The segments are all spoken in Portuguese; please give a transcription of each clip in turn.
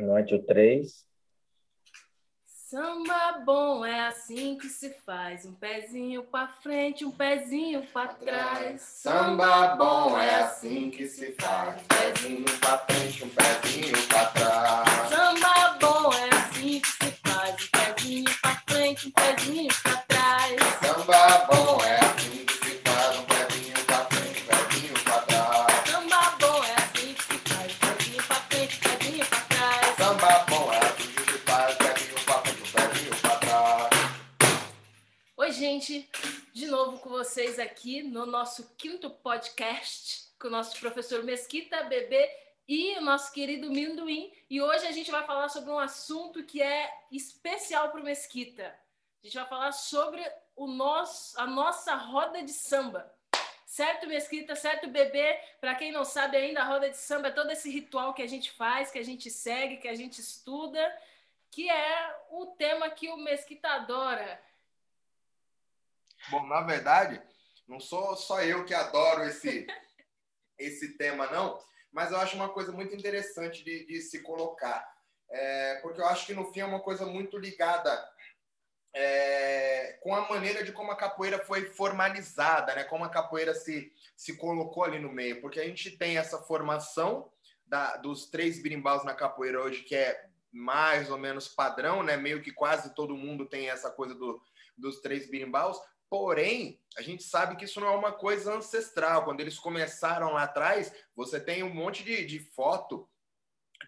Note o 3. Samba bom é assim que se faz, um pezinho pra frente, um pezinho pra trás. Samba bom é assim que se faz, um pezinho pra frente, um pezinho pra trás. Samba bom é assim que se faz, um pezinho pra frente, um pezinho pra novo com vocês aqui no nosso quinto podcast com o nosso professor Mesquita, Bebê e o nosso querido Minduim. E hoje a gente vai falar sobre um assunto que é especial para o Mesquita. A gente vai falar sobre o nosso, a nossa roda de samba. Certo, Mesquita? Certo, Bebê? Para quem não sabe ainda, a roda de samba é todo esse ritual que a gente faz, que a gente segue, que a gente estuda, que é o tema que o Mesquita adora. Bom, na verdade, não sou só eu que adoro esse, esse tema, não, mas eu acho uma coisa muito interessante de, de se colocar. É, porque eu acho que no fim é uma coisa muito ligada é, com a maneira de como a capoeira foi formalizada, né? Como a capoeira se, se colocou ali no meio, porque a gente tem essa formação da, dos três birimbaus na capoeira hoje, que é mais ou menos padrão, né? Meio que quase todo mundo tem essa coisa do, dos três birimbaus, Porém, a gente sabe que isso não é uma coisa ancestral. Quando eles começaram lá atrás, você tem um monte de, de foto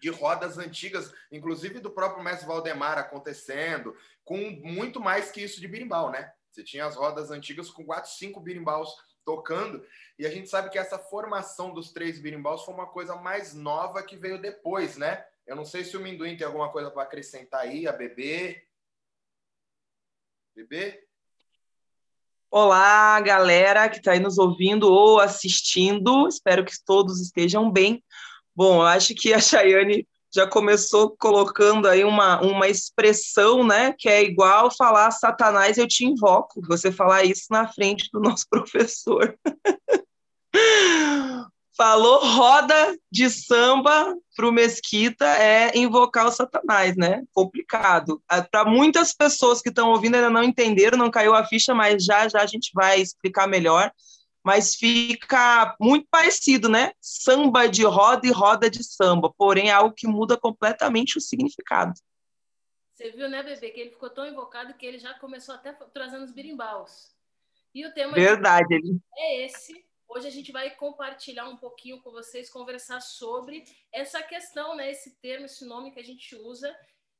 de rodas antigas, inclusive do próprio mestre Valdemar acontecendo, com muito mais que isso de birimbau, né? Você tinha as rodas antigas com quatro, cinco birimbaus tocando, e a gente sabe que essa formação dos três birimbaus foi uma coisa mais nova que veio depois, né? Eu não sei se o Minduim tem alguma coisa para acrescentar aí, a Bebê. Bebê? Olá, galera que está aí nos ouvindo ou assistindo. Espero que todos estejam bem. Bom, eu acho que a Chayane já começou colocando aí uma, uma expressão, né, que é igual falar Satanás, eu te invoco. Você falar isso na frente do nosso professor. Falou roda de samba para o Mesquita é invocar o Satanás, né? Complicado. Para muitas pessoas que estão ouvindo ainda não entenderam, não caiu a ficha, mas já já a gente vai explicar melhor. Mas fica muito parecido, né? Samba de roda e roda de samba, porém é algo que muda completamente o significado. Você viu, né, bebê, que ele ficou tão invocado que ele já começou até trazendo os birimbaus. E o tema Verdade. é esse, Hoje a gente vai compartilhar um pouquinho com vocês, conversar sobre essa questão, né? Esse termo, esse nome que a gente usa,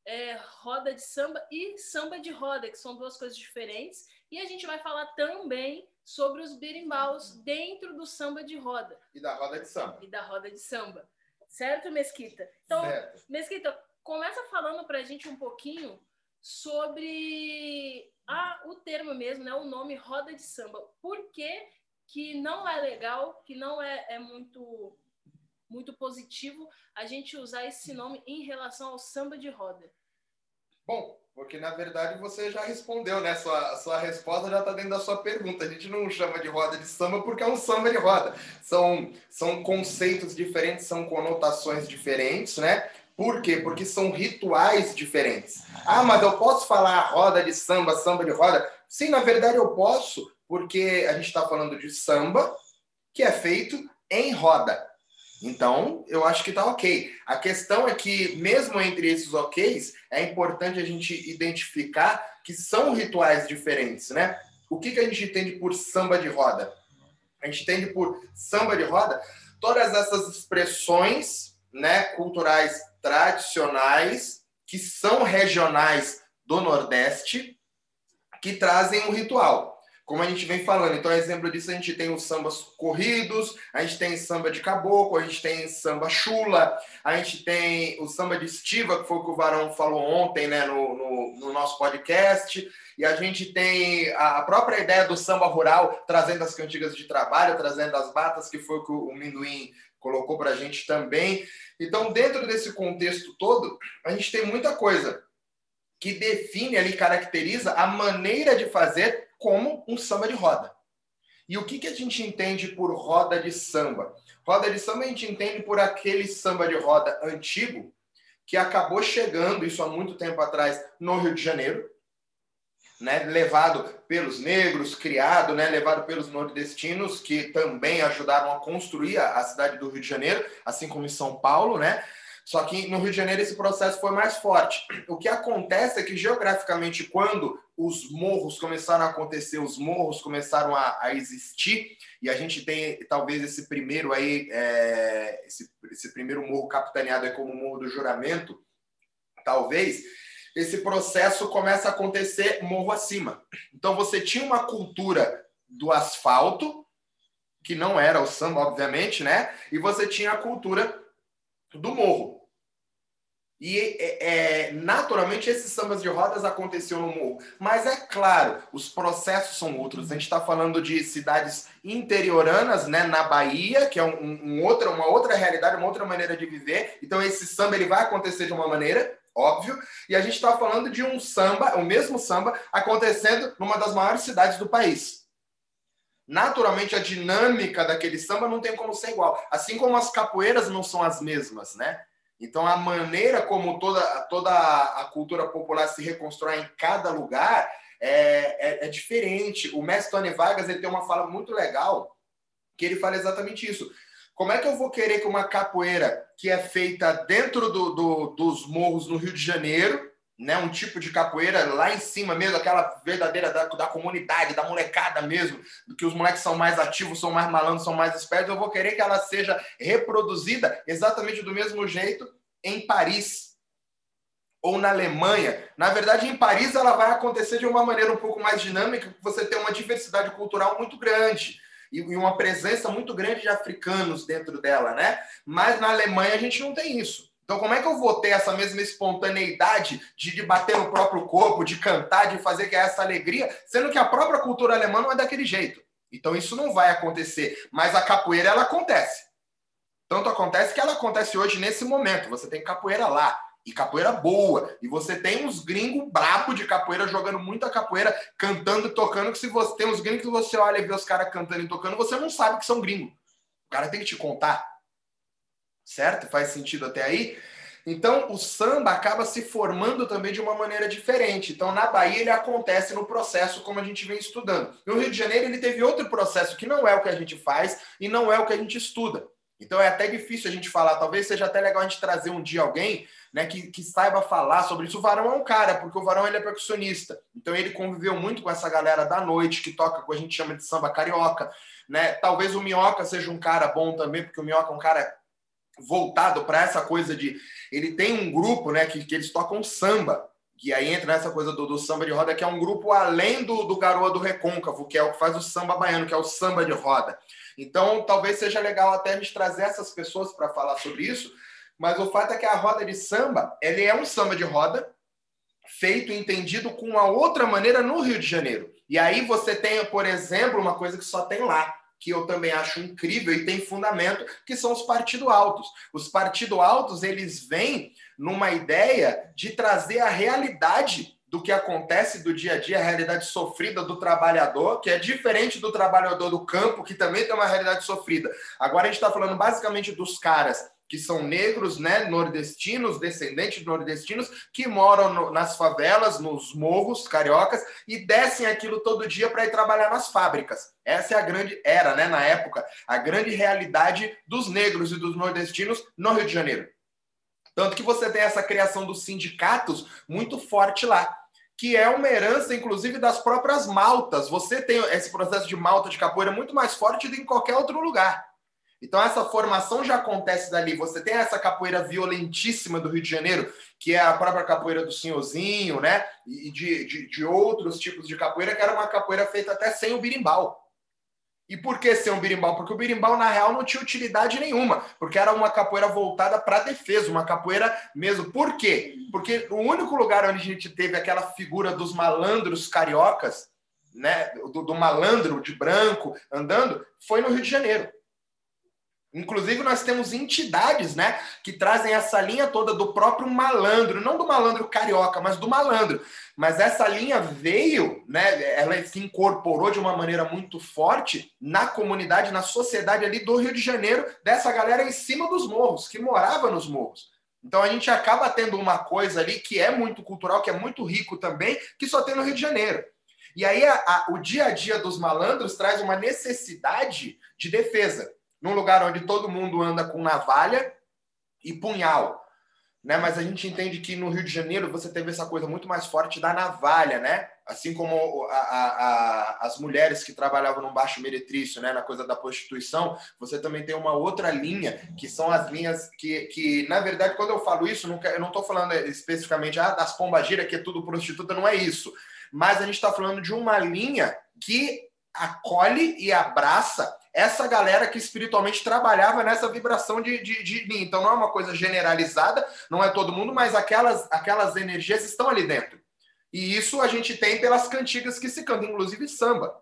é, roda de samba e samba de roda, que são duas coisas diferentes. E a gente vai falar também sobre os birimbaus dentro do samba de roda. E da roda de samba. E da roda de samba. Certo, Mesquita? Então, certo. Mesquita, começa falando para a gente um pouquinho sobre ah, o termo mesmo, né? O nome roda de samba. Por que que não é legal, que não é, é muito muito positivo a gente usar esse nome em relação ao samba de roda. Bom, porque na verdade você já respondeu, né? Sua, sua resposta já está dentro da sua pergunta. A gente não chama de roda de samba porque é um samba de roda. São, são conceitos diferentes, são conotações diferentes, né? Por quê? Porque são rituais diferentes. Ah, mas eu posso falar roda de samba, samba de roda? Sim, na verdade eu posso, porque a gente está falando de samba que é feito em roda. Então, eu acho que está ok. A questão é que, mesmo entre esses OKs, é importante a gente identificar que são rituais diferentes, né? O que, que a gente entende por samba de roda? A gente entende por samba de roda todas essas expressões né, culturais tradicionais que são regionais do Nordeste que trazem um ritual como a gente vem falando. Então, exemplo disso, a gente tem os sambas corridos, a gente tem samba de caboclo, a gente tem samba chula, a gente tem o samba de estiva, que foi o que o Varão falou ontem né, no, no, no nosso podcast, e a gente tem a própria ideia do samba rural, trazendo as cantigas de trabalho, trazendo as batas, que foi o que o Minduim colocou para a gente também. Então, dentro desse contexto todo, a gente tem muita coisa que define ali, caracteriza a maneira de fazer como um samba de roda. E o que, que a gente entende por roda de samba? Roda de samba a gente entende por aquele samba de roda antigo que acabou chegando, isso há muito tempo atrás, no Rio de Janeiro, né, levado pelos negros, criado, né, levado pelos nordestinos, que também ajudaram a construir a cidade do Rio de Janeiro, assim como em São Paulo, né? Só que no Rio de Janeiro esse processo foi mais forte. O que acontece é que geograficamente, quando os morros começaram a acontecer, os morros começaram a, a existir, e a gente tem talvez esse primeiro aí, é, esse, esse primeiro morro capitaneado aí como o Morro do Juramento, talvez, esse processo começa a acontecer morro acima. Então você tinha uma cultura do asfalto, que não era o samba, obviamente, né? E você tinha a cultura do morro. E é, é, naturalmente esses sambas de rodas aconteciam no morro. Mas é claro, os processos são outros. A gente está falando de cidades interioranas, né, na Bahia, que é um, um outra, uma outra realidade, uma outra maneira de viver. Então esse samba ele vai acontecer de uma maneira, óbvio. E a gente está falando de um samba, o mesmo samba, acontecendo numa das maiores cidades do país naturalmente a dinâmica daquele samba não tem como ser igual. Assim como as capoeiras não são as mesmas, né? Então a maneira como toda, toda a cultura popular se reconstrói em cada lugar é, é, é diferente. O mestre Tony Vargas ele tem uma fala muito legal que ele fala exatamente isso. Como é que eu vou querer que uma capoeira que é feita dentro do, do, dos morros no Rio de Janeiro né, um tipo de capoeira lá em cima mesmo, aquela verdadeira da, da comunidade, da molecada mesmo, que os moleques são mais ativos, são mais malandros, são mais espertos, eu vou querer que ela seja reproduzida exatamente do mesmo jeito em Paris ou na Alemanha. Na verdade, em Paris ela vai acontecer de uma maneira um pouco mais dinâmica, você tem uma diversidade cultural muito grande e uma presença muito grande de africanos dentro dela, né? Mas na Alemanha a gente não tem isso. Então, como é que eu vou ter essa mesma espontaneidade de, de bater no próprio corpo, de cantar, de fazer que é essa alegria, sendo que a própria cultura alemã não é daquele jeito? Então, isso não vai acontecer. Mas a capoeira, ela acontece. Tanto acontece que ela acontece hoje nesse momento. Você tem capoeira lá, e capoeira boa. E você tem uns gringos brabo de capoeira jogando muita capoeira, cantando e tocando, que se você tem uns gringos que você olha e vê os caras cantando e tocando, você não sabe que são gringos. O cara tem que te contar certo? Faz sentido até aí? Então, o samba acaba se formando também de uma maneira diferente. Então, na Bahia, ele acontece no processo como a gente vem estudando. No Rio de Janeiro, ele teve outro processo que não é o que a gente faz e não é o que a gente estuda. Então, é até difícil a gente falar. Talvez seja até legal a gente trazer um dia alguém né, que, que saiba falar sobre isso. O Varão é um cara, porque o Varão ele é percussionista. Então, ele conviveu muito com essa galera da noite, que toca, que a gente chama de samba carioca. Né? Talvez o Minhoca seja um cara bom também, porque o Minhoca é um cara voltado para essa coisa de. Ele tem um grupo né, que, que eles tocam samba, que aí entra nessa coisa do, do, samba de roda, que é um grupo além do, do Garoa do Recôncavo, que é o que faz o samba baiano, que é o samba de roda. Então, talvez seja legal até gente trazer essas pessoas para falar sobre isso, mas o fato é que a roda de samba, ele é um samba de roda, feito, entendido com uma outra maneira no Rio de Janeiro. E aí você tem, por exemplo, uma coisa que só tem lá, que eu também acho incrível e tem fundamento, que são os partidos altos. Os partidos altos, eles vêm numa ideia de trazer a realidade do que acontece do dia a dia, a realidade sofrida do trabalhador, que é diferente do trabalhador do campo, que também tem uma realidade sofrida. Agora a gente está falando basicamente dos caras que são negros, né, nordestinos, descendentes de nordestinos, que moram no, nas favelas, nos morros cariocas e descem aquilo todo dia para ir trabalhar nas fábricas. Essa é a grande era, né, na época, a grande realidade dos negros e dos nordestinos no Rio de Janeiro. Tanto que você tem essa criação dos sindicatos muito forte lá, que é uma herança, inclusive, das próprias maltas. Você tem esse processo de malta de capoeira muito mais forte do que em qualquer outro lugar. Então, essa formação já acontece dali. Você tem essa capoeira violentíssima do Rio de Janeiro, que é a própria capoeira do senhorzinho, né? E de, de, de outros tipos de capoeira, que era uma capoeira feita até sem o birimbau. E por que sem o birimbau? Porque o birimbau, na real, não tinha utilidade nenhuma, porque era uma capoeira voltada para defesa, uma capoeira mesmo. Por quê? Porque o único lugar onde a gente teve aquela figura dos malandros cariocas, né, do, do malandro de branco andando, foi no Rio de Janeiro. Inclusive, nós temos entidades né, que trazem essa linha toda do próprio malandro, não do malandro carioca, mas do malandro. Mas essa linha veio, né, ela se incorporou de uma maneira muito forte na comunidade, na sociedade ali do Rio de Janeiro, dessa galera em cima dos morros, que morava nos morros. Então a gente acaba tendo uma coisa ali que é muito cultural, que é muito rico também, que só tem no Rio de Janeiro. E aí a, a, o dia a dia dos malandros traz uma necessidade de defesa. Num lugar onde todo mundo anda com navalha e punhal. Né? Mas a gente entende que no Rio de Janeiro você teve essa coisa muito mais forte da navalha, né? Assim como a, a, as mulheres que trabalhavam no baixo meretrício, né? Na coisa da prostituição, você também tem uma outra linha, que são as linhas que, que na verdade, quando eu falo isso, eu não estou falando especificamente ah, das pombagiras, que é tudo prostituta, não é isso mas a gente está falando de uma linha que acolhe e abraça essa galera que espiritualmente trabalhava nessa vibração de, de, de. Então não é uma coisa generalizada, não é todo mundo, mas aquelas, aquelas energias estão ali dentro. E isso a gente tem pelas cantigas que se cantam, inclusive samba.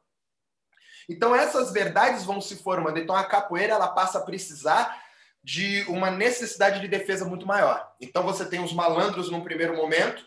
Então essas verdades vão se formando. Então a capoeira ela passa a precisar de uma necessidade de defesa muito maior. Então você tem os malandros num primeiro momento,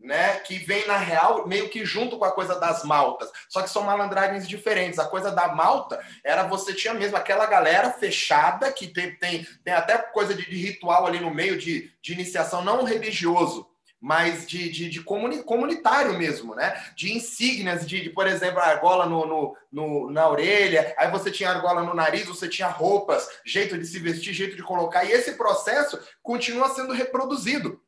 né, que vem na real meio que junto com a coisa das maltas. Só que são malandragens diferentes. A coisa da malta era você tinha mesmo aquela galera fechada que tem, tem, tem até coisa de, de ritual ali no meio de, de iniciação não religioso, mas de, de, de comuni, comunitário mesmo, né? De insígnias, de, de por exemplo, argola no, no, no, na orelha, aí você tinha argola no nariz, você tinha roupas, jeito de se vestir, jeito de colocar, e esse processo continua sendo reproduzido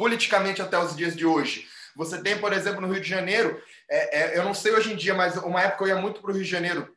politicamente até os dias de hoje. Você tem, por exemplo, no Rio de Janeiro, é, é, eu não sei hoje em dia, mas uma época eu ia muito para o Rio de Janeiro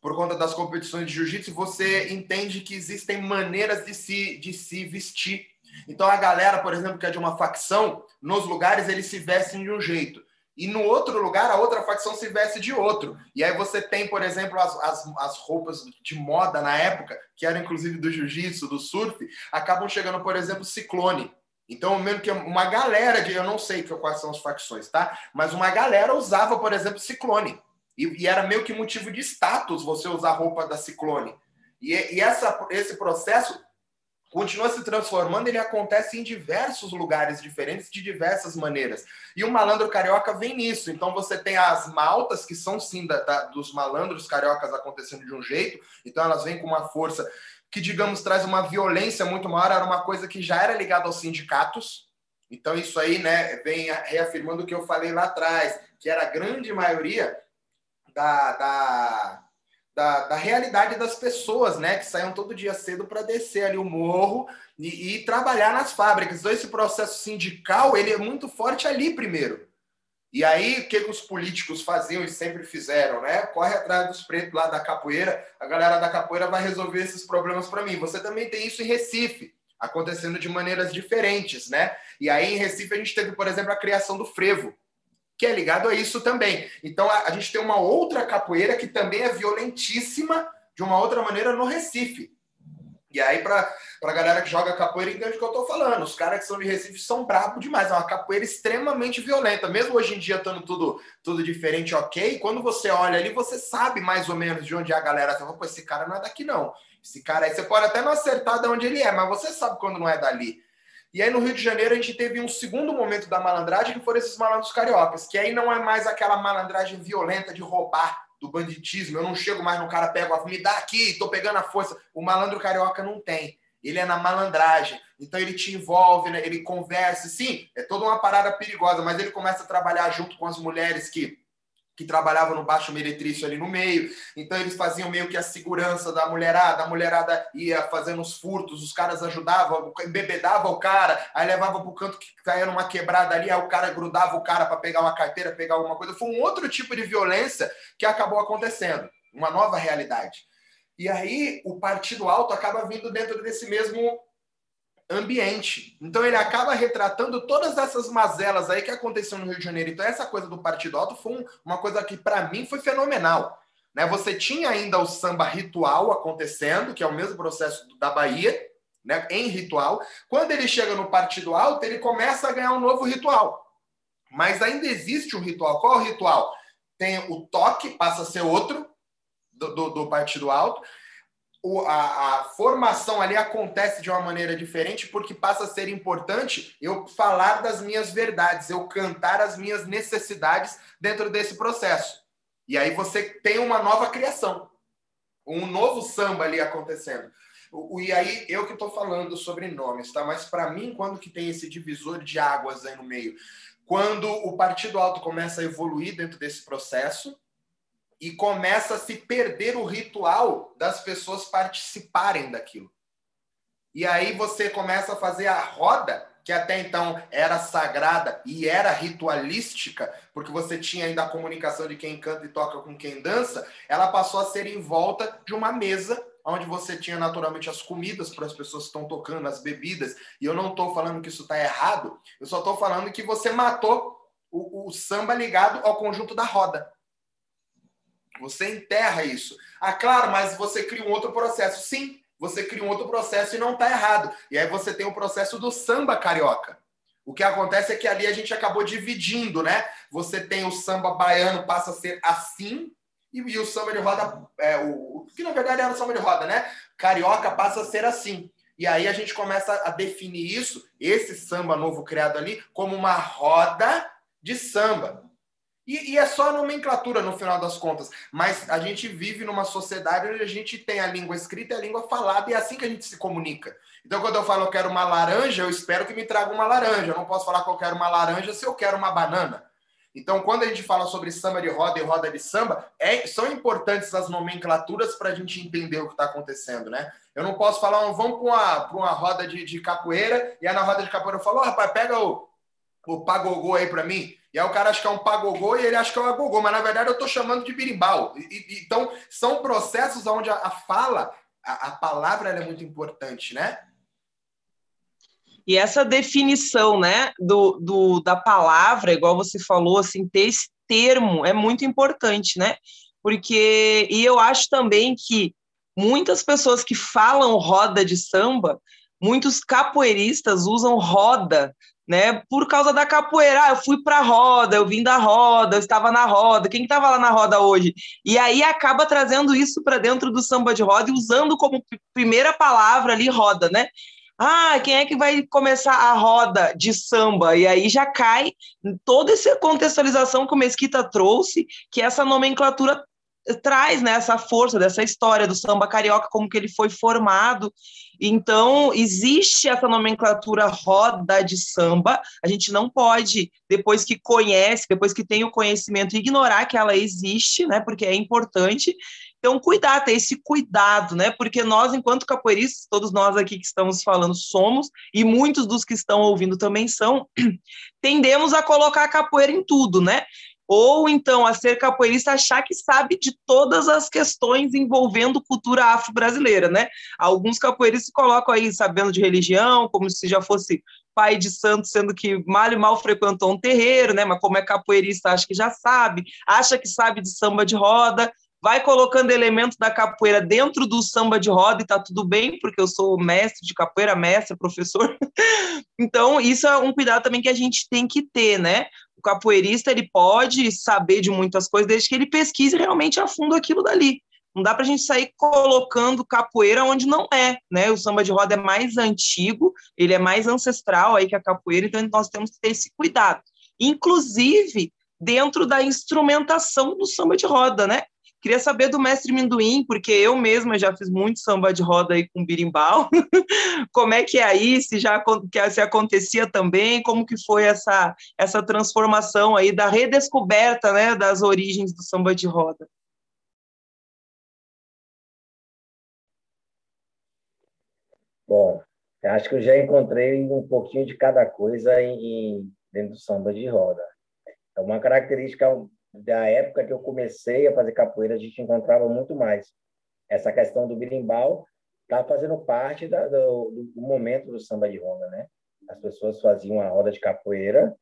por conta das competições de jiu-jitsu, você entende que existem maneiras de se, de se vestir. Então a galera, por exemplo, que é de uma facção, nos lugares eles se vestem de um jeito. E no outro lugar, a outra facção se veste de outro. E aí você tem, por exemplo, as, as, as roupas de moda na época, que eram inclusive do jiu-jitsu, do surf, acabam chegando, por exemplo, ciclone. Então, mesmo que uma galera de, eu não sei quais são as facções, tá? Mas uma galera usava, por exemplo, Ciclone. E, e era meio que motivo de status você usar roupa da Ciclone. E, e essa, esse processo continua se transformando, ele acontece em diversos lugares diferentes, de diversas maneiras. E o malandro carioca vem nisso. Então você tem as maltas, que são sim da, da, dos malandros cariocas acontecendo de um jeito, então elas vêm com uma força que, digamos, traz uma violência muito maior, era uma coisa que já era ligada aos sindicatos. Então, isso aí né, vem reafirmando o que eu falei lá atrás, que era a grande maioria da, da, da, da realidade das pessoas, né, que saíam todo dia cedo para descer ali o morro e, e trabalhar nas fábricas. Então, esse processo sindical ele é muito forte ali primeiro. E aí, o que, que os políticos faziam e sempre fizeram, né? Corre atrás dos pretos lá da capoeira, a galera da capoeira vai resolver esses problemas para mim. Você também tem isso em Recife, acontecendo de maneiras diferentes, né? E aí, em Recife, a gente teve, por exemplo, a criação do frevo, que é ligado a isso também. Então, a, a gente tem uma outra capoeira que também é violentíssima de uma outra maneira no Recife. E aí, para a galera que joga capoeira, entende o que eu estou falando. Os caras que são de Recife são bravos demais. É uma capoeira extremamente violenta. Mesmo hoje em dia, estando tudo, tudo diferente, ok. Quando você olha ali, você sabe mais ou menos de onde é a galera. Você fala, pô, esse cara não é daqui, não. Esse cara aí, você pode até não acertar de onde ele é, mas você sabe quando não é dali. E aí, no Rio de Janeiro, a gente teve um segundo momento da malandragem, que foram esses malandros cariocas, que aí não é mais aquela malandragem violenta de roubar do banditismo. Eu não chego mais no cara, pego, me dá aqui, tô pegando a força. O malandro carioca não tem. Ele é na malandragem. Então ele te envolve, né? ele conversa. Sim, é toda uma parada perigosa, mas ele começa a trabalhar junto com as mulheres que que trabalhavam no baixo meretrício ali no meio. Então eles faziam meio que a segurança da mulherada, a mulherada ia fazendo os furtos, os caras ajudavam, embebedava o cara, aí levava para o canto que caía numa quebrada ali, aí o cara grudava o cara para pegar uma carteira, pegar alguma coisa. Foi um outro tipo de violência que acabou acontecendo, uma nova realidade. E aí o partido alto acaba vindo dentro desse mesmo ambiente. Então ele acaba retratando todas essas mazelas aí que aconteceram no Rio de Janeiro. Então essa coisa do Partido Alto foi um, uma coisa que para mim foi fenomenal. Né? Você tinha ainda o samba ritual acontecendo, que é o mesmo processo da Bahia, né? em ritual. Quando ele chega no Partido Alto, ele começa a ganhar um novo ritual. Mas ainda existe um ritual. Qual é o ritual? Tem o toque, passa a ser outro do, do, do Partido Alto o, a, a, formação ali acontece de uma maneira diferente porque passa a ser importante eu falar das minhas verdades, eu cantar as minhas necessidades dentro desse processo. E aí você tem uma nova criação, um novo samba ali acontecendo. O, e aí, eu que estou falando sobre nomes, tá? Mas para mim, quando que tem esse divisor de águas aí no meio? Quando o Partido Alto começa a evoluir dentro desse processo e começa a se perder o ritual das pessoas participarem daquilo. E aí você começa a fazer a roda que até então era sagrada e era ritualística, porque você tinha ainda a comunicação de quem canta e toca com quem dança, ela passou a ser em volta de uma mesa onde você tinha naturalmente as comidas para as pessoas que estão tocando, as bebidas. E eu não estou falando que isso está errado, eu só estou falando que você matou o, o samba ligado ao conjunto da roda. Você enterra isso. Ah, claro, mas você cria um outro processo. Sim, você cria um outro processo e não está errado. E aí você tem o processo do samba carioca. O que acontece é que ali a gente acabou dividindo, né? Você tem o samba baiano, passa a ser assim, e, o samba de roda, é, o, que na verdade era o samba de roda, né? Carioca passa a ser assim. E aí a gente começa a definir isso, esse samba novo criado ali, como uma roda de samba. E, e, é só nomenclatura no final das contas. Mas a gente vive numa sociedade onde a gente tem a língua escrita e a língua falada, e é assim que a gente se comunica. Então, quando eu falo eu quero uma laranja, eu espero que me traga uma laranja. Eu não posso falar que eu quero uma laranja se eu quero uma banana. Então, quando a gente fala sobre samba de roda e roda de samba, é, são importantes as nomenclaturas para a gente entender o que está acontecendo, né? Eu não posso falar, vamos para uma, uma roda de, de, capoeira, e aí na roda de capoeira eu falo, oh, rapaz, pega o, o pagogô aí para mim. E aí o cara acha que é um pagogô e ele acha que é um agogô, mas na verdade eu estou chamando de birimbau. E, e, então, são processos onde a, a fala, a, a palavra é muito importante, né? E essa definição, né, do, do, da palavra, igual você falou, assim, ter esse termo é muito importante, né? Porque, e eu acho também que muitas pessoas que falam roda de samba, muitos capoeiristas usam roda né? Por causa da capoeira, ah, eu fui para a roda, eu vim da roda, eu estava na roda. Quem estava lá na roda hoje? E aí acaba trazendo isso para dentro do samba de roda e usando como primeira palavra ali roda, né? Ah, quem é que vai começar a roda de samba? E aí já cai toda essa contextualização que o Mesquita trouxe, que essa nomenclatura traz né, essa força dessa história do samba carioca, como que ele foi formado. Então, existe essa nomenclatura roda de samba, a gente não pode, depois que conhece, depois que tem o conhecimento, ignorar que ela existe, né, porque é importante. Então, cuidar, ter esse cuidado, né, porque nós, enquanto capoeiristas, todos nós aqui que estamos falando somos, e muitos dos que estão ouvindo também são, tendemos a colocar a capoeira em tudo, né? Ou então a ser capoeirista achar que sabe de todas as questões envolvendo cultura afro-brasileira, né? Alguns capoeiristas se colocam aí sabendo de religião, como se já fosse pai de santo, sendo que mal e mal frequentou um terreiro, né? Mas como é capoeirista, acha que já sabe, acha que sabe de samba de roda, vai colocando elementos da capoeira dentro do samba de roda e tá tudo bem, porque eu sou mestre de capoeira, mestre, professor. então, isso é um cuidado também que a gente tem que ter, né? o capoeirista ele pode saber de muitas coisas desde que ele pesquise realmente a fundo aquilo dali. Não dá para a gente sair colocando capoeira onde não é, né? O samba de roda é mais antigo, ele é mais ancestral aí que a capoeira, então nós temos que ter esse cuidado. Inclusive dentro da instrumentação do samba de roda, né? Queria saber do mestre Minduim, porque eu mesma já fiz muito samba de roda aí com birimbau. como é que é aí, se já se acontecia também, como que foi essa, essa transformação aí da redescoberta né, das origens do samba de roda? Bom, acho que eu já encontrei um pouquinho de cada coisa em, dentro do samba de roda. É uma característica da época que eu comecei a fazer capoeira, a gente encontrava muito mais. Essa questão do birimbau está fazendo parte da, do, do, momento do samba de roda, né? As pessoas faziam a roda de capoeira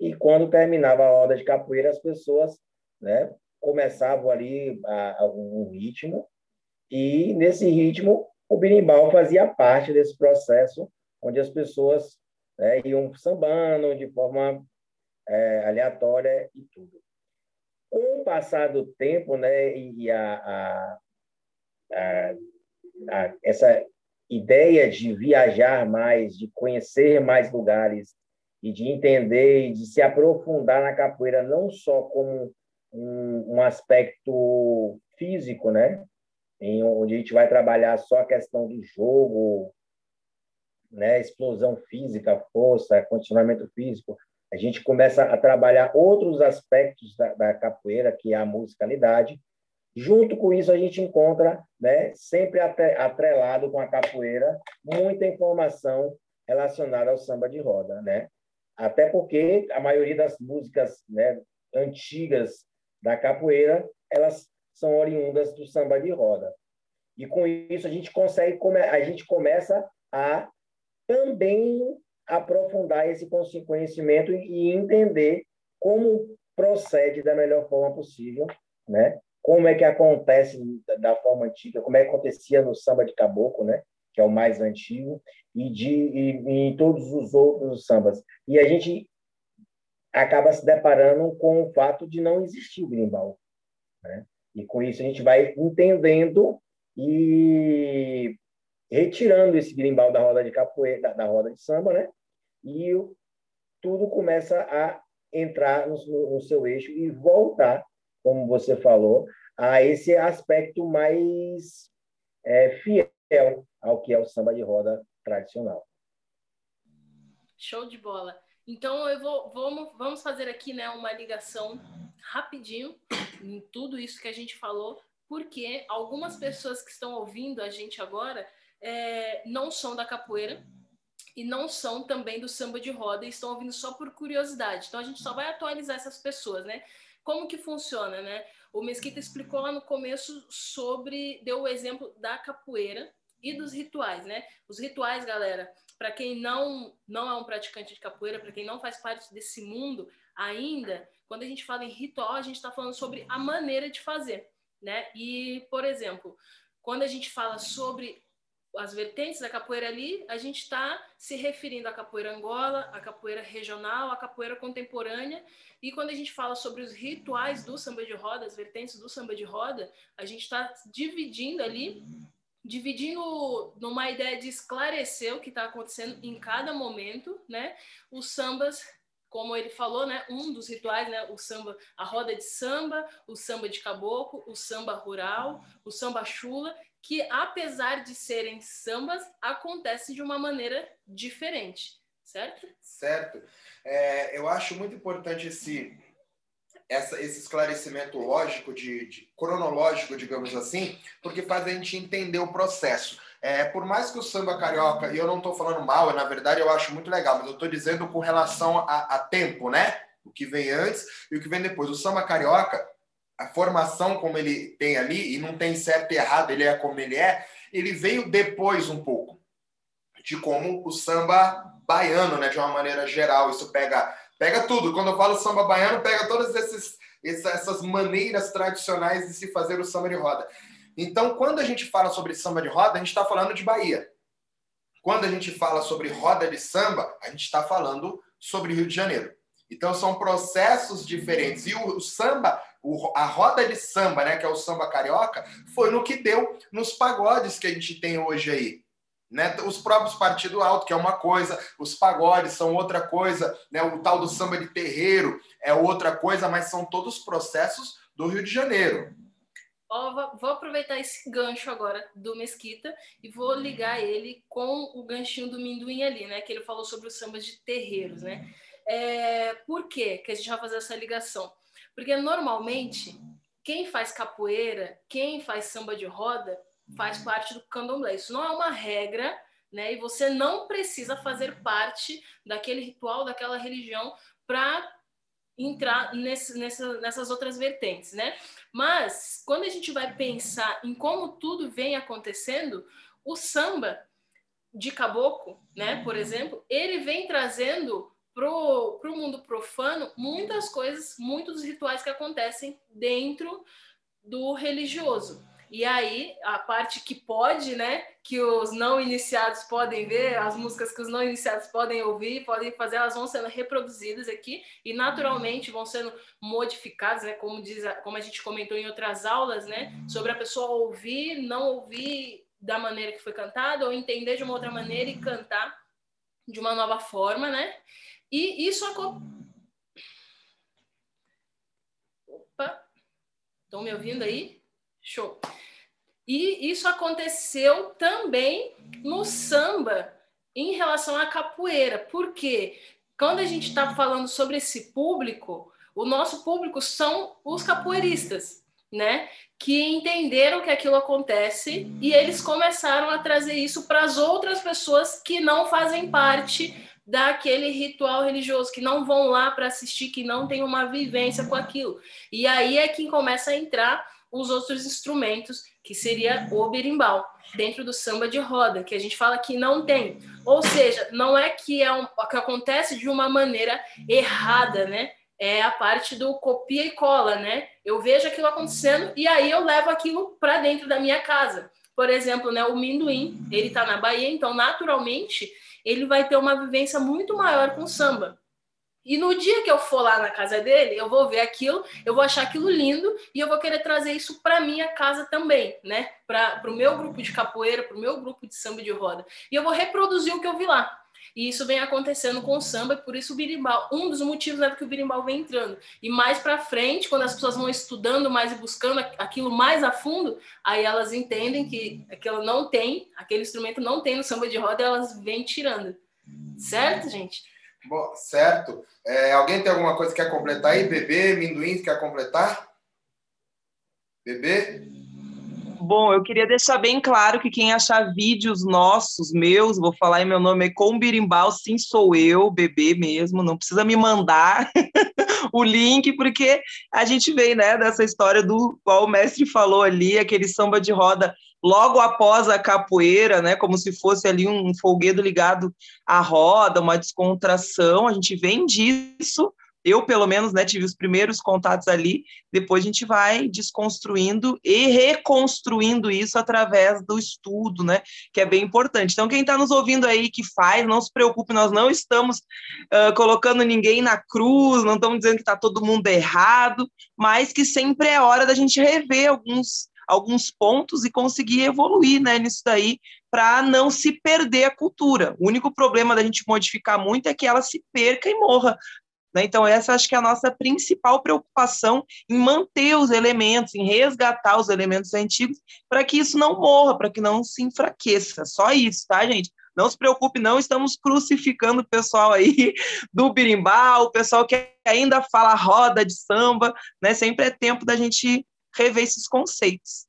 e quando terminava a roda de capoeira, as pessoas, né, começavam ali a, a um ritmo e nesse ritmo o birimbau fazia parte desse processo onde as pessoas né, iam sambando de forma é, aleatória e tudo. Com o passar do tempo, né, e a, a, a, a, essa ideia de viajar mais, de conhecer mais lugares e de entender e de se aprofundar na capoeira não só como um, um aspecto físico, né, em onde a gente vai trabalhar só a questão do jogo, né, explosão física, força, condicionamento físico, a gente começa a trabalhar outros aspectos da, da, capoeira, que é a musicalidade. Junto com isso, a gente encontra, né, sempre atrelado com a capoeira, muita informação relacionada ao samba de roda, né? Até porque a maioria das músicas né, antigas da capoeira, elas são oriundas do samba de roda. E com isso a gente consegue, a gente começa a também aprofundar esse conhecimento e entender como procede da melhor forma possível, né? Como é que acontece da forma antiga, como é que acontecia no samba de caboclo, né? Que é o mais antigo e de e, e em todos os outros sambas. E a gente acaba se deparando com o fato de não existir o berimbau, né? E com isso a gente vai entendendo e retirando esse grimbal da roda de capoeira, da, da roda de samba, né? E tudo começa a entrar no, no, seu eixo e voltar, como você falou, a esse aspecto mais é, fiel ao que é o samba de roda tradicional. Show de bola. Então eu vou vamos, vamos fazer aqui né, uma ligação rapidinho em tudo isso que a gente falou, porque algumas pessoas que estão ouvindo a gente agora é, não são da capoeira e não são também do samba de roda e estão ouvindo só por curiosidade. Então a gente só vai atualizar essas pessoas, né? Como que funciona, né? O Mesquita explicou lá no começo sobre, deu o exemplo da capoeira e dos rituais, né? Os rituais, galera, para quem não não é um praticante de capoeira, para quem não faz parte desse mundo ainda, quando a gente fala em ritual, a gente está falando sobre a maneira de fazer, né? E, por exemplo, quando a gente fala sobre as vertentes da capoeira ali, a gente está se referindo à capoeira angola, à capoeira regional, à capoeira contemporânea. E quando a gente fala sobre os rituais do samba de roda, as vertentes do samba de roda, a gente está dividindo ali, dividindo numa ideia de esclarecer o que está acontecendo em cada momento, né? Os sambas como ele falou, né, um dos rituais, né, o samba, a roda de samba, o samba de caboclo, o samba rural, o samba chula, que apesar de serem sambas, acontece de uma maneira diferente, certo? Certo. É, eu acho muito importante esse, essa, esse esclarecimento lógico, de, de, cronológico, digamos assim, porque faz a gente entender o processo. É, por mais que o samba carioca, e eu não estou falando mal, na verdade eu acho muito legal, mas eu estou dizendo com relação a, a tempo, né? O que vem antes e o que vem depois. O samba carioca, a formação como ele tem ali, e não tem certo e errado, ele é como ele é, ele veio depois um pouco de como o samba baiano, né, de uma maneira geral, isso pega pega tudo. Quando eu falo samba baiano, pega todas esses, essas maneiras tradicionais de se fazer o samba de roda. Então, quando a gente fala sobre samba de roda, a gente está falando de Bahia. Quando a gente fala sobre roda de samba, a gente está falando sobre Rio de Janeiro. Então, são processos diferentes. E o, o samba o, a roda de samba, né, que é o samba carioca, foi no que deu nos pagodes que a gente tem hoje aí. Né? Os próprios partido alto, que é uma coisa, os pagodes são outra coisa, né? o tal do samba de terreiro é outra coisa, mas são todos processos do Rio de Janeiro. Oh, vou aproveitar esse gancho agora do Mesquita e vou ligar ele com o ganchinho do Minduim ali, né? Que ele falou sobre os sambas de terreiros, né? É, por quê que a gente vai fazer essa ligação? Porque normalmente quem faz capoeira, quem faz samba de roda, faz parte do candomblé. Isso não é uma regra, né? E você não precisa fazer parte daquele ritual, daquela religião para entrar nesse, nessa, nessas outras vertentes, né? Mas quando a gente vai pensar em como tudo vem acontecendo, o samba de caboclo, né, por exemplo, ele vem trazendo pro, pro mundo profano muitas coisas, muitos rituais que acontecem dentro do religioso. E aí, a parte que pode, né, que os não iniciados podem ver, as músicas que os não iniciados podem ouvir, podem fazer, elas vão sendo reproduzidas aqui e naturalmente vão sendo modificadas, né, como diz, a, como a gente comentou em outras aulas, né, sobre a pessoa ouvir, não ouvir da maneira que foi cantada ou entender de uma outra maneira e cantar de uma nova forma, né? E isso Opa! Estão me ouvindo aí? Show! E isso aconteceu também no samba em relação à capoeira. Por quê? Quando a gente está falando sobre esse público, o nosso público são os capoeiristas, né? Que entenderam que aquilo acontece e eles começaram a trazer isso para as outras pessoas que não fazem parte daquele ritual religioso, que não vão lá para assistir, que não tem uma vivência com aquilo. E aí é que começa a entrar os outros instrumentos, que seria o berimbau, dentro do samba de roda, que a gente fala que não tem. Ou seja, não é que é um, que acontece de uma maneira errada, né? É a parte do copia e cola, né? Eu vejo aquilo acontecendo e aí eu levo aquilo para dentro da minha casa. Por exemplo, né, o Minduim, ele está na Bahia, então naturalmente ele vai ter uma vivência muito maior com samba. E no dia que eu for lá na casa dele, eu vou ver aquilo, eu vou achar aquilo lindo e eu vou querer trazer isso para minha casa também, né? Para o meu grupo de capoeira, para o meu grupo de samba de roda. E eu vou reproduzir o que eu vi lá. E isso vem acontecendo com o samba, por isso o birimbau, um dos motivos é que o birimbau vem entrando. E mais para frente, quando as pessoas vão estudando mais e buscando aquilo mais a fundo, aí elas entendem que aquilo não tem, aquele instrumento não tem no samba de roda, elas vêm tirando. Certo, gente? Bom, certo. É, alguém tem alguma coisa que quer completar aí? Bebê, Minduim, quer completar? Bebê? Bom, eu queria deixar bem claro que quem achar vídeos nossos, meus, vou falar em meu nome, é com birimbau, sim, sou eu, bebê mesmo, não precisa me mandar o link, porque a gente veio, né, dessa história do qual o mestre falou ali, aquele samba de roda logo após a capoeira, né, como se fosse ali um folguedo ligado à roda, uma descontração, a gente vem disso, eu, pelo menos, né, tive os primeiros contatos ali, depois a gente vai desconstruindo e reconstruindo isso através do estudo, né, que é bem importante. Então, quem está nos ouvindo aí que faz, não se preocupe, nós não estamos uh, colocando ninguém na cruz, não estamos dizendo que está todo mundo errado, mas que sempre é hora da gente rever alguns alguns pontos e conseguir evoluir né, nisso daí para não se perder a cultura. O único problema da gente modificar muito é que ela se perca e morra, né? Então, essa acho que é a nossa principal preocupação em manter os elementos, em resgatar os elementos antigos, para que isso não morra, para que não se enfraqueça. Só isso, tá, gente? Não se preocupe, não estamos crucificando o pessoal aí do birimbau, o pessoal que ainda fala roda de samba, né? Sempre é tempo da gente rever esses conceitos.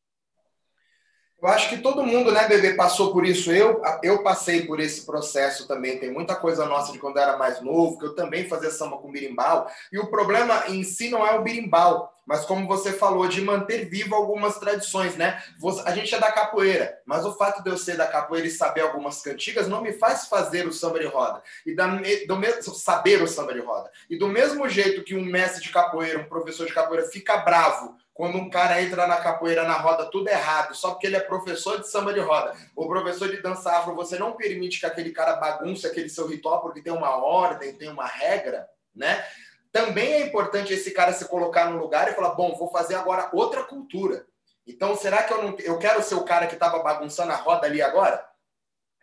Eu acho que todo mundo, né, bebê, passou por isso. Eu, eu passei por esse processo também. Tem muita coisa nossa de quando eu era mais novo, que eu também fazia samba com birimbau. E o problema em si não é o birimbau, mas como você falou, de manter vivo algumas tradições, né? A gente é da capoeira, mas o fato de eu ser da capoeira e saber algumas cantigas não me faz fazer o samba de roda. E da, do mesmo, saber o samba de roda. E do mesmo jeito que um mestre de capoeira, um professor de capoeira fica bravo quando um cara entra na capoeira na roda tudo errado, só porque ele é professor de samba de roda, ou professor de dança afro, você não permite que aquele cara bagunce aquele seu ritual porque tem uma ordem, tem uma regra, né? Também é importante esse cara se colocar no lugar e falar: bom, vou fazer agora outra cultura. Então, será que eu não eu quero ser o cara que estava bagunçando a roda ali agora?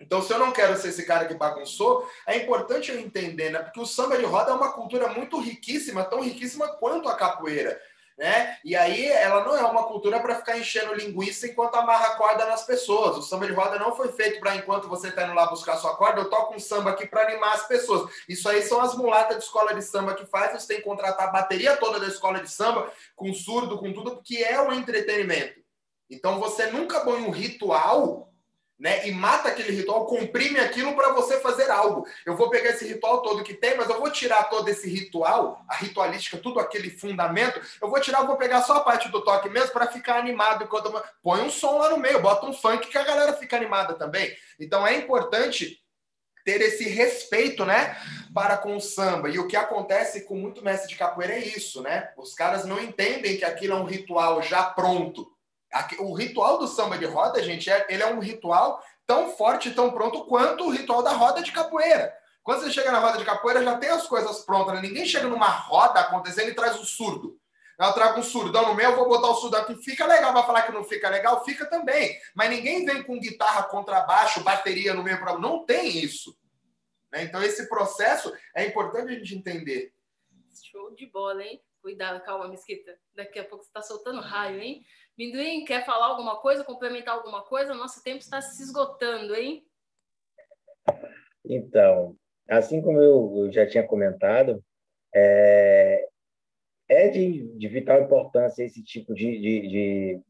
Então, se eu não quero ser esse cara que bagunçou, é importante eu entender, né? Porque o samba de roda é uma cultura muito riquíssima, tão riquíssima quanto a capoeira né? E aí ela não é uma cultura para ficar enchendo linguiça enquanto amarra corda nas pessoas. O samba de roda não foi feito para enquanto você está indo lá buscar sua corda, eu toco um samba aqui para animar as pessoas. Isso aí são as mulatas de escola de samba que faz, você tem que contratar a bateria toda da escola de samba, com surdo, com tudo, porque é um entretenimento. Então você nunca põe um ritual né? E mata aquele ritual, comprime aquilo para você fazer algo. Eu vou pegar esse ritual todo que tem, mas eu vou tirar todo esse ritual, a ritualística, tudo aquele fundamento, eu vou tirar, eu vou pegar só a parte do toque mesmo para ficar animado enquanto eu... põe um som lá no meio, bota um funk que a galera fica animada também. Então é importante ter esse respeito, né, para com o samba. E o que acontece com muito mestre de capoeira é isso, né? Os caras não entendem que aquilo é um ritual já pronto. O ritual do samba de roda, gente, é, ele é um ritual tão forte tão pronto quanto o ritual da roda de capoeira. Quando você chega na roda de capoeira, já tem as coisas prontas. Né? Ninguém chega numa roda acontecendo e traz o surdo. Eu trago um surdão no meio, eu vou botar o surdo aqui. Fica legal, vai falar que não fica legal? Fica também. Mas ninguém vem com guitarra, contrabaixo, bateria no meio. Não tem isso. Né? Então, esse processo é importante a gente entender. Show de bola, hein? Cuidado, calma, Mesquita. Daqui a pouco você está soltando raio, hein? Minduim, quer falar alguma coisa, complementar alguma coisa? Nosso tempo está se esgotando, hein? Então, assim como eu, já tinha comentado, é, é de, de, vital importância esse tipo de, de, de,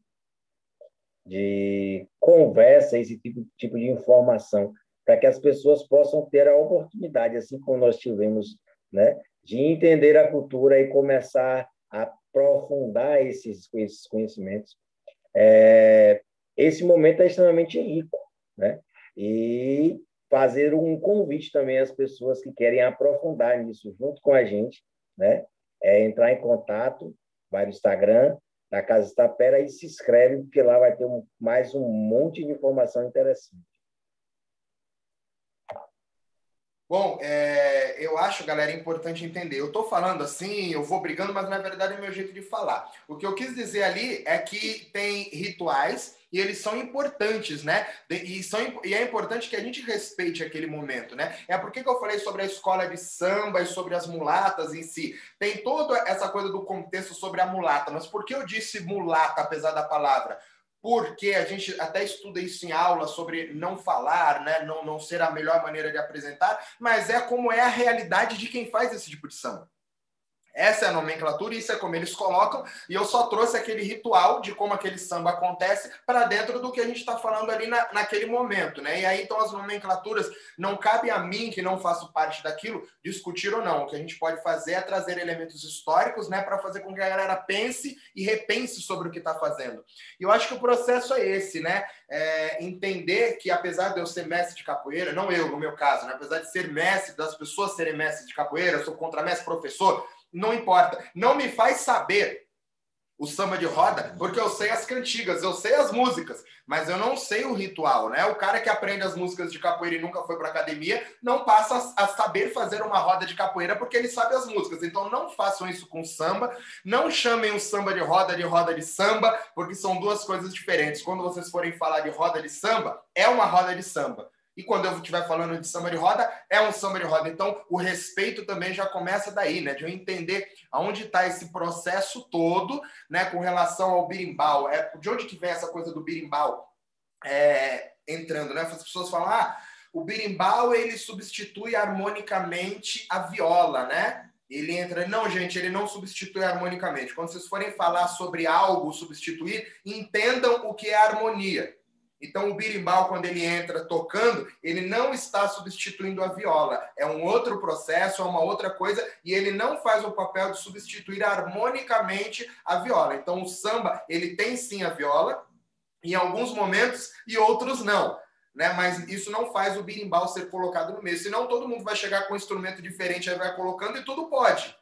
de conversa, esse tipo, tipo de informação, para que as pessoas possam ter a oportunidade, assim como nós tivemos, né, de entender a cultura e começar a aprofundar esses, esses conhecimentos. É, esse momento é extremamente rico, né? E fazer um convite também às pessoas que querem aprofundar nisso junto com a gente, né? É entrar em contato, vai no Instagram da Casa Estapera e se inscreve, porque lá vai ter um, mais um monte de informação interessante. Bom, é, eu acho, galera, importante entender. Eu estou falando assim, eu vou brigando, mas na verdade é o meu jeito de falar. O que eu quis dizer ali é que tem rituais e eles são importantes, né? E, são, e é importante que a gente respeite aquele momento, né? É por que eu falei sobre a escola de samba e sobre as mulatas em si. Tem toda essa coisa do contexto sobre a mulata, mas por que eu disse mulata, apesar da palavra? Porque a gente até estuda isso em aula sobre não falar, né? não, não ser a melhor maneira de apresentar, mas é como é a realidade de quem faz esse tipo de samba. Essa é a nomenclatura, isso é como eles colocam, e eu só trouxe aquele ritual de como aquele samba acontece para dentro do que a gente está falando ali na, naquele momento, né? E aí então as nomenclaturas não cabe a mim, que não faço parte daquilo, discutir ou não. O que a gente pode fazer é trazer elementos históricos, né, para fazer com que a galera pense e repense sobre o que está fazendo. E eu acho que o processo é esse, né? É entender que apesar de eu ser mestre de capoeira, não eu, no meu caso, né? apesar de ser mestre, das pessoas serem mestres de capoeira, eu sou contramestre, professor, não importa. Não me faz saber o samba de roda, porque eu sei as cantigas, eu sei as músicas, mas eu não sei o ritual, né? O cara que aprende as músicas de capoeira e nunca foi para academia não passa a saber fazer uma roda de capoeira porque ele sabe as músicas. Então não façam isso com samba, não chamem o samba de roda de roda de samba, porque são duas coisas diferentes. Quando vocês forem falar de roda de samba, é uma roda de samba. E quando eu estiver falando de samba de roda, é um samba de roda. Então, o respeito também já começa daí, né? De eu entender aonde está esse processo todo, né? Com relação ao birimbau. É, de onde que vem essa coisa do birimbau é, entrando, né? As pessoas falam, ah, o birimbau, ele substitui harmonicamente a viola, né? Ele entra... Não, gente, ele não substitui harmonicamente. Quando vocês forem falar sobre algo substituir, entendam o que é harmonia. Então, o birimbau, quando ele entra tocando, ele não está substituindo a viola. É um outro processo, é uma outra coisa, e ele não faz o papel de substituir harmonicamente a viola. Então, o samba, ele tem sim a viola, em alguns momentos, e outros não. Né? Mas isso não faz o birimbau ser colocado no meio. Senão, todo mundo vai chegar com um instrumento diferente, aí vai colocando, e tudo pode,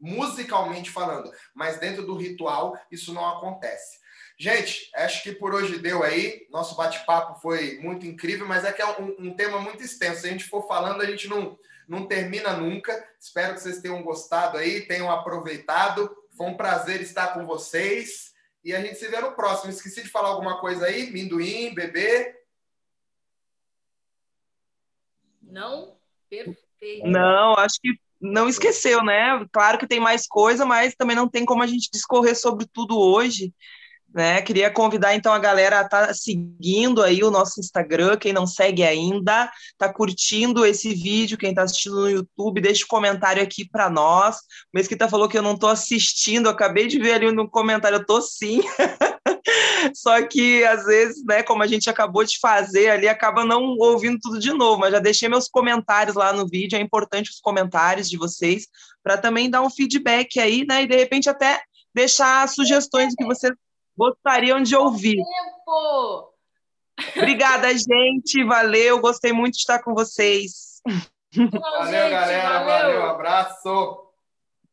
musicalmente falando. Mas dentro do ritual, isso não acontece. Gente, acho que por hoje deu aí. Nosso bate-papo foi muito incrível, mas é que é um, um, tema muito extenso. Se a gente for falando, a gente não, não termina nunca. Espero que vocês tenham gostado aí, tenham aproveitado. Foi um prazer estar com vocês. E a gente se vê no próximo. Esqueci de falar alguma coisa aí? Minduim, bebê? Não? Perfeito. Não, acho que não esqueceu, né? Claro que tem mais coisa, mas também não tem como a gente discorrer sobre tudo hoje. Né? Queria convidar então a galera a estar tá seguindo aí o nosso Instagram, quem não segue ainda, tá curtindo esse vídeo, quem está assistindo no YouTube, deixa um comentário aqui para nós. O Mesquita falou que eu não estou assistindo, acabei de ver ali no comentário, eu tô sim. Só que às vezes, né, como a gente acabou de fazer ali, acaba não ouvindo tudo de novo, mas já deixei meus comentários lá no vídeo, é importante os comentários de vocês para também dar um feedback aí, né, e de repente até deixar sugestões que vocês gostariam de ouvir. Tempo. Obrigada, gente. Valeu. Gostei muito de estar com vocês. Valeu, galera. Valeu. valeu. Abraço.